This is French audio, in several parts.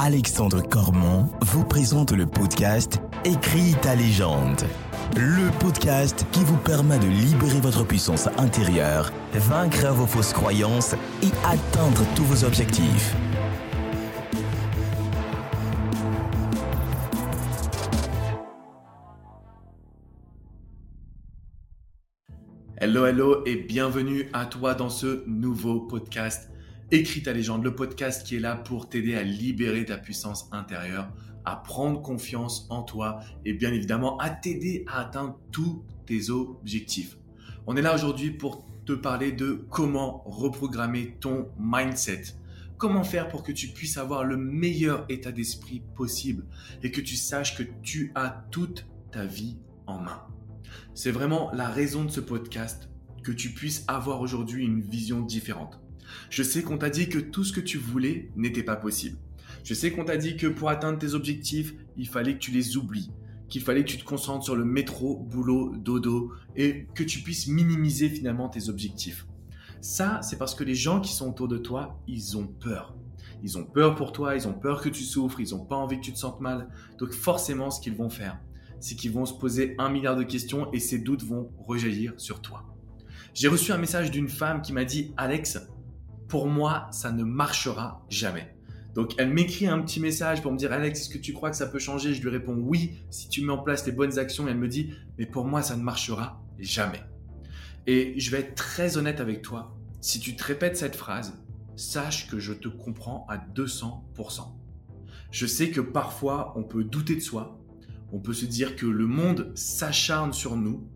Alexandre Cormon vous présente le podcast Écris ta légende. Le podcast qui vous permet de libérer votre puissance intérieure, vaincre vos fausses croyances et atteindre tous vos objectifs. Hello, hello et bienvenue à toi dans ce nouveau podcast Écris ta légende, le podcast qui est là pour t'aider à libérer ta puissance intérieure, à prendre confiance en toi et bien évidemment à t'aider à atteindre tous tes objectifs. On est là aujourd'hui pour te parler de comment reprogrammer ton mindset. Comment faire pour que tu puisses avoir le meilleur état d'esprit possible et que tu saches que tu as toute ta vie en main. C'est vraiment la raison de ce podcast, que tu puisses avoir aujourd'hui une vision différente. Je sais qu'on t'a dit que tout ce que tu voulais n'était pas possible. Je sais qu'on t'a dit que pour atteindre tes objectifs, il fallait que tu les oublies, qu'il fallait que tu te concentres sur le métro, boulot, dodo, et que tu puisses minimiser finalement tes objectifs. Ça, c'est parce que les gens qui sont autour de toi, ils ont peur. Ils ont peur pour toi, ils ont peur que tu souffres, ils n'ont pas envie que tu te sentes mal. Donc forcément, ce qu'ils vont faire, c'est qu'ils vont se poser un milliard de questions et ces doutes vont rejaillir sur toi. J'ai reçu un message d'une femme qui m'a dit Alex, pour moi, ça ne marchera jamais. Donc elle m'écrit un petit message pour me dire Alex, est-ce que tu crois que ça peut changer? Je lui réponds oui, si tu mets en place les bonnes actions. Et elle me dit mais pour moi, ça ne marchera jamais. Et je vais être très honnête avec toi. Si tu te répètes cette phrase, sache que je te comprends à 200%. Je sais que parfois on peut douter de soi, on peut se dire que le monde s'acharne sur nous.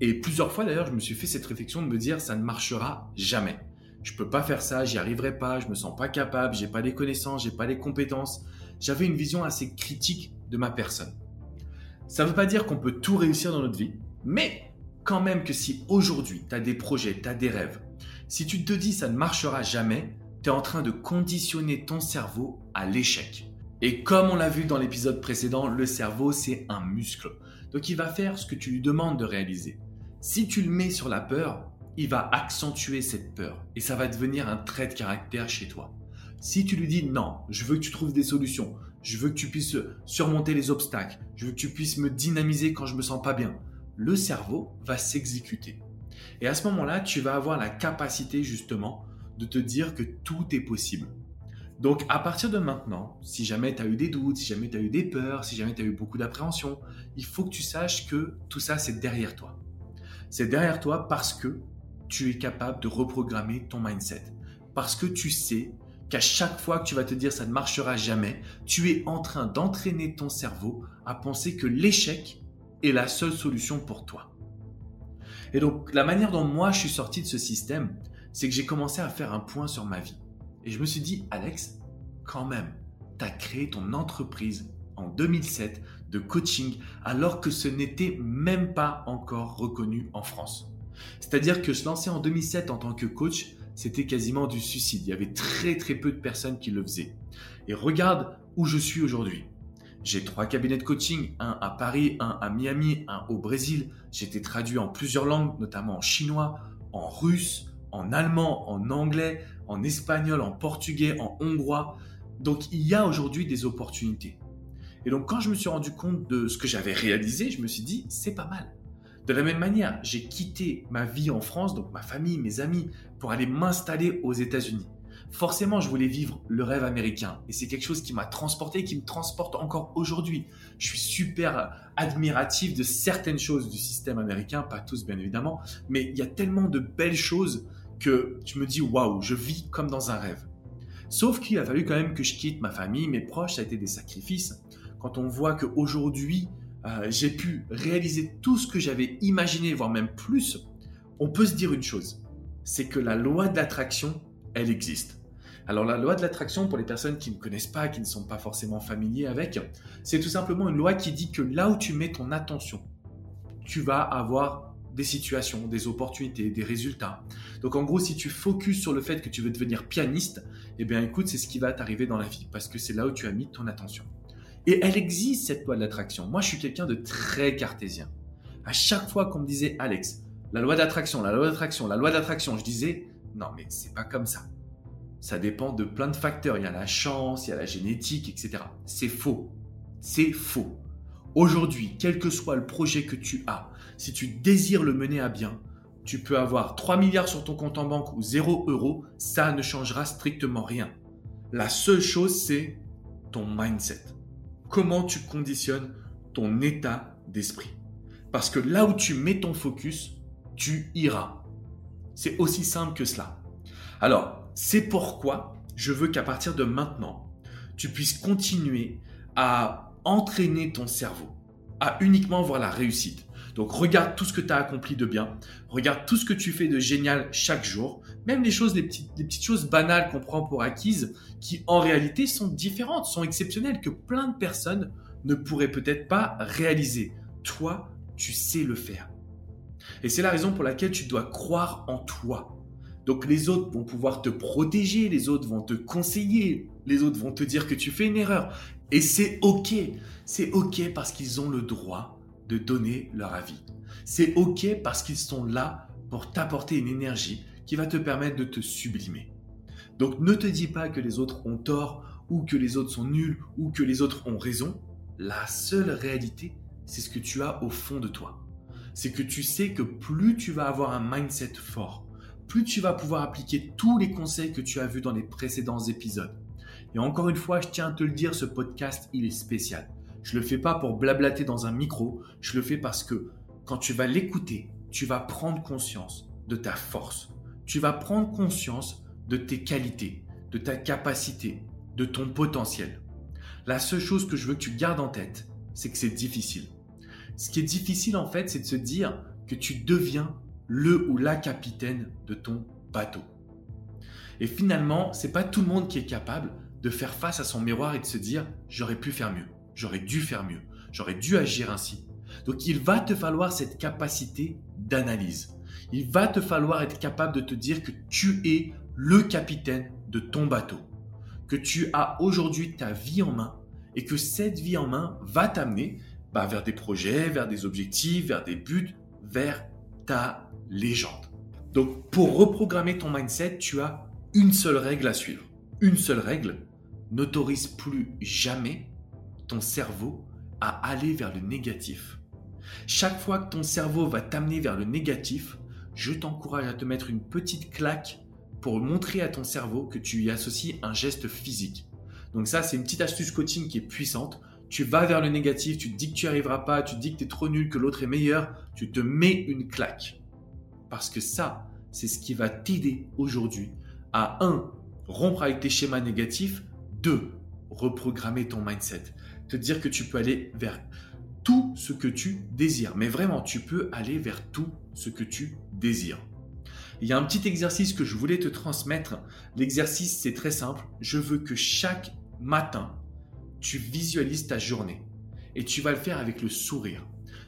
Et plusieurs fois d'ailleurs, je me suis fait cette réflexion de me dire ça ne marchera jamais je peux pas faire ça, j'y arriverai pas, je me sens pas capable, j'ai pas les connaissances, j'ai pas les compétences. J'avais une vision assez critique de ma personne. Ça veut pas dire qu'on peut tout réussir dans notre vie, mais quand même que si aujourd'hui tu as des projets, tu as des rêves, si tu te dis ça ne marchera jamais, tu es en train de conditionner ton cerveau à l'échec. Et comme on l'a vu dans l'épisode précédent, le cerveau c'est un muscle. Donc il va faire ce que tu lui demandes de réaliser. Si tu le mets sur la peur, il va accentuer cette peur et ça va devenir un trait de caractère chez toi. Si tu lui dis non, je veux que tu trouves des solutions, je veux que tu puisses surmonter les obstacles, je veux que tu puisses me dynamiser quand je me sens pas bien, le cerveau va s'exécuter. Et à ce moment-là, tu vas avoir la capacité justement de te dire que tout est possible. Donc à partir de maintenant, si jamais tu as eu des doutes, si jamais tu as eu des peurs, si jamais tu as eu beaucoup d'appréhension, il faut que tu saches que tout ça c'est derrière toi. C'est derrière toi parce que tu es capable de reprogrammer ton mindset. Parce que tu sais qu'à chaque fois que tu vas te dire ça ne marchera jamais, tu es en train d'entraîner ton cerveau à penser que l'échec est la seule solution pour toi. Et donc la manière dont moi je suis sorti de ce système, c'est que j'ai commencé à faire un point sur ma vie. Et je me suis dit, Alex, quand même, tu as créé ton entreprise en 2007 de coaching alors que ce n'était même pas encore reconnu en France. C'est-à-dire que se lancer en 2007 en tant que coach, c'était quasiment du suicide. Il y avait très très peu de personnes qui le faisaient. Et regarde où je suis aujourd'hui. J'ai trois cabinets de coaching, un à Paris, un à Miami, un au Brésil. J'ai été traduit en plusieurs langues, notamment en chinois, en russe, en allemand, en anglais, en espagnol, en portugais, en hongrois. Donc il y a aujourd'hui des opportunités. Et donc quand je me suis rendu compte de ce que j'avais réalisé, je me suis dit, c'est pas mal. De la même manière, j'ai quitté ma vie en France, donc ma famille, mes amis, pour aller m'installer aux États-Unis. Forcément, je voulais vivre le rêve américain et c'est quelque chose qui m'a transporté, qui me transporte encore aujourd'hui. Je suis super admiratif de certaines choses du système américain, pas tous bien évidemment, mais il y a tellement de belles choses que je me dis waouh, je vis comme dans un rêve. Sauf qu'il a fallu quand même que je quitte ma famille, mes proches, ça a été des sacrifices. Quand on voit qu'aujourd'hui, euh, j'ai pu réaliser tout ce que j'avais imaginé, voire même plus, on peut se dire une chose, c'est que la loi de l'attraction, elle existe. Alors la loi de l'attraction, pour les personnes qui ne connaissent pas, qui ne sont pas forcément familiers avec, c'est tout simplement une loi qui dit que là où tu mets ton attention, tu vas avoir des situations, des opportunités, des résultats. Donc en gros, si tu focuses sur le fait que tu veux devenir pianiste, eh bien écoute, c'est ce qui va t'arriver dans la vie, parce que c'est là où tu as mis ton attention. Et elle existe, cette loi de l'attraction. Moi, je suis quelqu'un de très cartésien. À chaque fois qu'on me disait, Alex, la loi d'attraction, la loi d'attraction, la loi d'attraction, je disais, non, mais c'est pas comme ça. ça dépend de plein de facteurs. Il y a la chance, il y a la génétique, etc. C'est faux. C'est faux. Aujourd'hui, quel que soit le projet que tu as, si tu désires le mener à bien, tu peux avoir 3 milliards sur ton compte en banque ou 0 euros, ça ne changera strictement rien. La seule chose, c'est ton mindset. Comment tu conditionnes ton état d'esprit. Parce que là où tu mets ton focus, tu iras. C'est aussi simple que cela. Alors, c'est pourquoi je veux qu'à partir de maintenant, tu puisses continuer à entraîner ton cerveau à uniquement voir la réussite. Donc regarde tout ce que tu as accompli de bien, regarde tout ce que tu fais de génial chaque jour, même les choses, les petites, petites choses banales qu'on prend pour acquises, qui en réalité sont différentes, sont exceptionnelles, que plein de personnes ne pourraient peut-être pas réaliser. Toi, tu sais le faire. Et c'est la raison pour laquelle tu dois croire en toi. Donc les autres vont pouvoir te protéger, les autres vont te conseiller, les autres vont te dire que tu fais une erreur. Et c'est OK. C'est OK parce qu'ils ont le droit de donner leur avis. C'est OK parce qu'ils sont là pour t'apporter une énergie qui va te permettre de te sublimer. Donc ne te dis pas que les autres ont tort ou que les autres sont nuls ou que les autres ont raison. La seule réalité, c'est ce que tu as au fond de toi. C'est que tu sais que plus tu vas avoir un mindset fort, plus tu vas pouvoir appliquer tous les conseils que tu as vus dans les précédents épisodes. Et encore une fois, je tiens à te le dire, ce podcast, il est spécial. Je le fais pas pour blablater dans un micro, je le fais parce que quand tu vas l'écouter, tu vas prendre conscience de ta force. Tu vas prendre conscience de tes qualités, de ta capacité, de ton potentiel. La seule chose que je veux que tu gardes en tête, c'est que c'est difficile. Ce qui est difficile en fait, c'est de se dire que tu deviens le ou la capitaine de ton bateau. Et finalement, c'est pas tout le monde qui est capable de faire face à son miroir et de se dire j'aurais pu faire mieux, j'aurais dû faire mieux, j'aurais dû agir ainsi. Donc il va te falloir cette capacité d'analyse. Il va te falloir être capable de te dire que tu es le capitaine de ton bateau, que tu as aujourd'hui ta vie en main et que cette vie en main va t'amener bah, vers des projets, vers des objectifs, vers des buts, vers ta légende. Donc pour reprogrammer ton mindset, tu as une seule règle à suivre. Une seule règle, n'autorise plus jamais ton cerveau à aller vers le négatif. Chaque fois que ton cerveau va t'amener vers le négatif, je t'encourage à te mettre une petite claque pour montrer à ton cerveau que tu y associes un geste physique. Donc ça, c'est une petite astuce coaching qui est puissante. Tu vas vers le négatif, tu te dis que tu n'y arriveras pas, tu te dis que tu es trop nul, que l'autre est meilleur, tu te mets une claque. Parce que ça, c'est ce qui va t'aider aujourd'hui à 1. rompre avec tes schémas négatifs, 2. reprogrammer ton mindset, te dire que tu peux aller vers tout ce que tu désires. Mais vraiment, tu peux aller vers tout ce que tu désires. Il y a un petit exercice que je voulais te transmettre. L'exercice, c'est très simple. Je veux que chaque matin, tu visualises ta journée. Et tu vas le faire avec le sourire.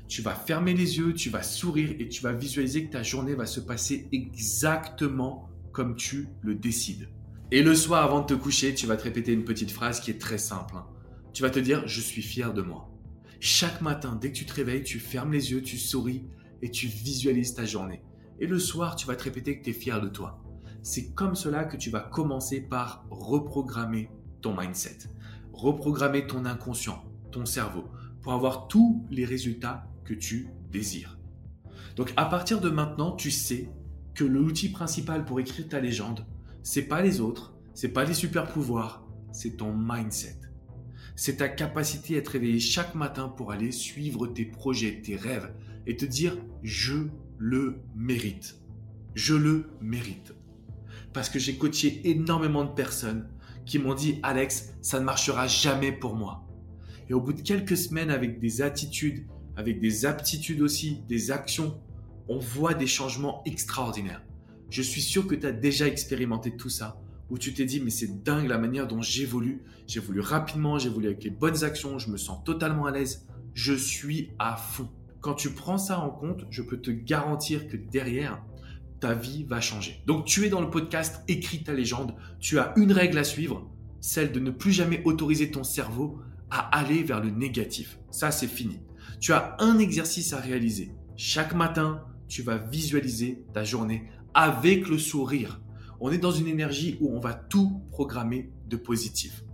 Tu vas fermer les yeux, tu vas sourire et tu vas visualiser que ta journée va se passer exactement comme tu le décides. Et le soir, avant de te coucher, tu vas te répéter une petite phrase qui est très simple. Hein. Tu vas te dire, je suis fier de moi. Chaque matin, dès que tu te réveilles, tu fermes les yeux, tu souris et tu visualises ta journée. Et le soir, tu vas te répéter que tu es fier de toi. C'est comme cela que tu vas commencer par reprogrammer ton mindset, reprogrammer ton inconscient, ton cerveau, pour avoir tous les résultats que tu désires. Donc à partir de maintenant, tu sais que l'outil principal pour écrire ta légende, c'est pas les autres, c'est pas les super pouvoirs, c'est ton mindset. C'est ta capacité à être réveillé chaque matin pour aller suivre tes projets, tes rêves et te dire je le mérite. Je le mérite. Parce que j'ai coaché énormément de personnes qui m'ont dit Alex, ça ne marchera jamais pour moi. Et au bout de quelques semaines avec des attitudes, avec des aptitudes aussi, des actions on voit des changements extraordinaires. Je suis sûr que tu as déjà expérimenté tout ça, où tu t'es dit, mais c'est dingue la manière dont j'évolue. J'évolue rapidement, j'évolue avec les bonnes actions, je me sens totalement à l'aise. Je suis à fond. Quand tu prends ça en compte, je peux te garantir que derrière, ta vie va changer. Donc tu es dans le podcast Écris ta légende. Tu as une règle à suivre, celle de ne plus jamais autoriser ton cerveau à aller vers le négatif. Ça, c'est fini. Tu as un exercice à réaliser. Chaque matin, tu vas visualiser ta journée avec le sourire. On est dans une énergie où on va tout programmer de positif.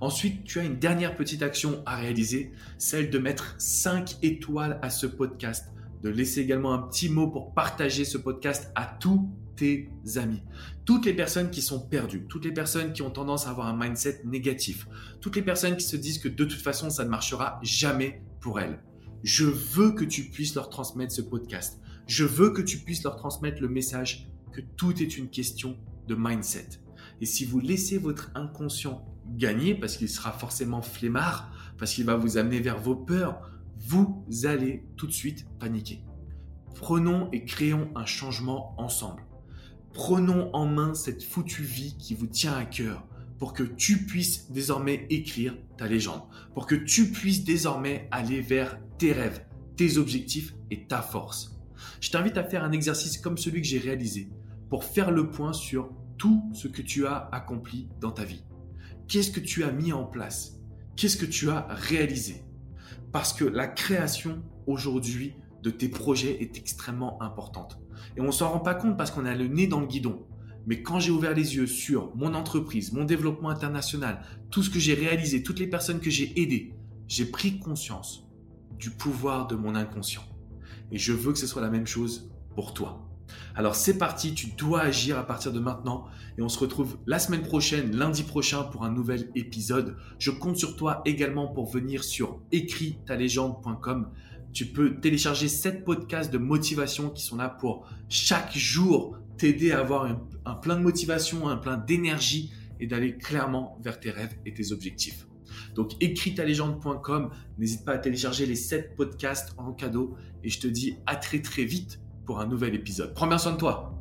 Ensuite, tu as une dernière petite action à réaliser, celle de mettre 5 étoiles à ce podcast, de laisser également un petit mot pour partager ce podcast à tous tes amis. Toutes les personnes qui sont perdues, toutes les personnes qui ont tendance à avoir un mindset négatif, toutes les personnes qui se disent que de toute façon ça ne marchera jamais pour elles. Je veux que tu puisses leur transmettre ce podcast. Je veux que tu puisses leur transmettre le message que tout est une question de mindset. Et si vous laissez votre inconscient gagner, parce qu'il sera forcément flemmard, parce qu'il va vous amener vers vos peurs, vous allez tout de suite paniquer. Prenons et créons un changement ensemble. Prenons en main cette foutue vie qui vous tient à cœur pour que tu puisses désormais écrire ta légende, pour que tu puisses désormais aller vers tes rêves, tes objectifs et ta force. Je t'invite à faire un exercice comme celui que j'ai réalisé pour faire le point sur tout ce que tu as accompli dans ta vie. Qu'est-ce que tu as mis en place? Qu'est-ce que tu as réalisé? Parce que la création aujourd'hui de tes projets est extrêmement importante. Et on ne s'en rend pas compte parce qu'on a le nez dans le guidon. Mais quand j'ai ouvert les yeux sur mon entreprise, mon développement international, tout ce que j'ai réalisé, toutes les personnes que j'ai aidées, j'ai pris conscience du pouvoir de mon inconscient. Et je veux que ce soit la même chose pour toi. Alors c'est parti, tu dois agir à partir de maintenant et on se retrouve la semaine prochaine, lundi prochain pour un nouvel épisode. Je compte sur toi également pour venir sur écritalégende.com. Tu peux télécharger 7 podcasts de motivation qui sont là pour chaque jour t'aider à avoir un, plein de motivation, un plein d'énergie et d'aller clairement vers tes rêves et tes objectifs. Donc écritalégende.com, n'hésite pas à télécharger les 7 podcasts en cadeau et je te dis à très très vite pour un nouvel épisode. Prends bien soin de toi.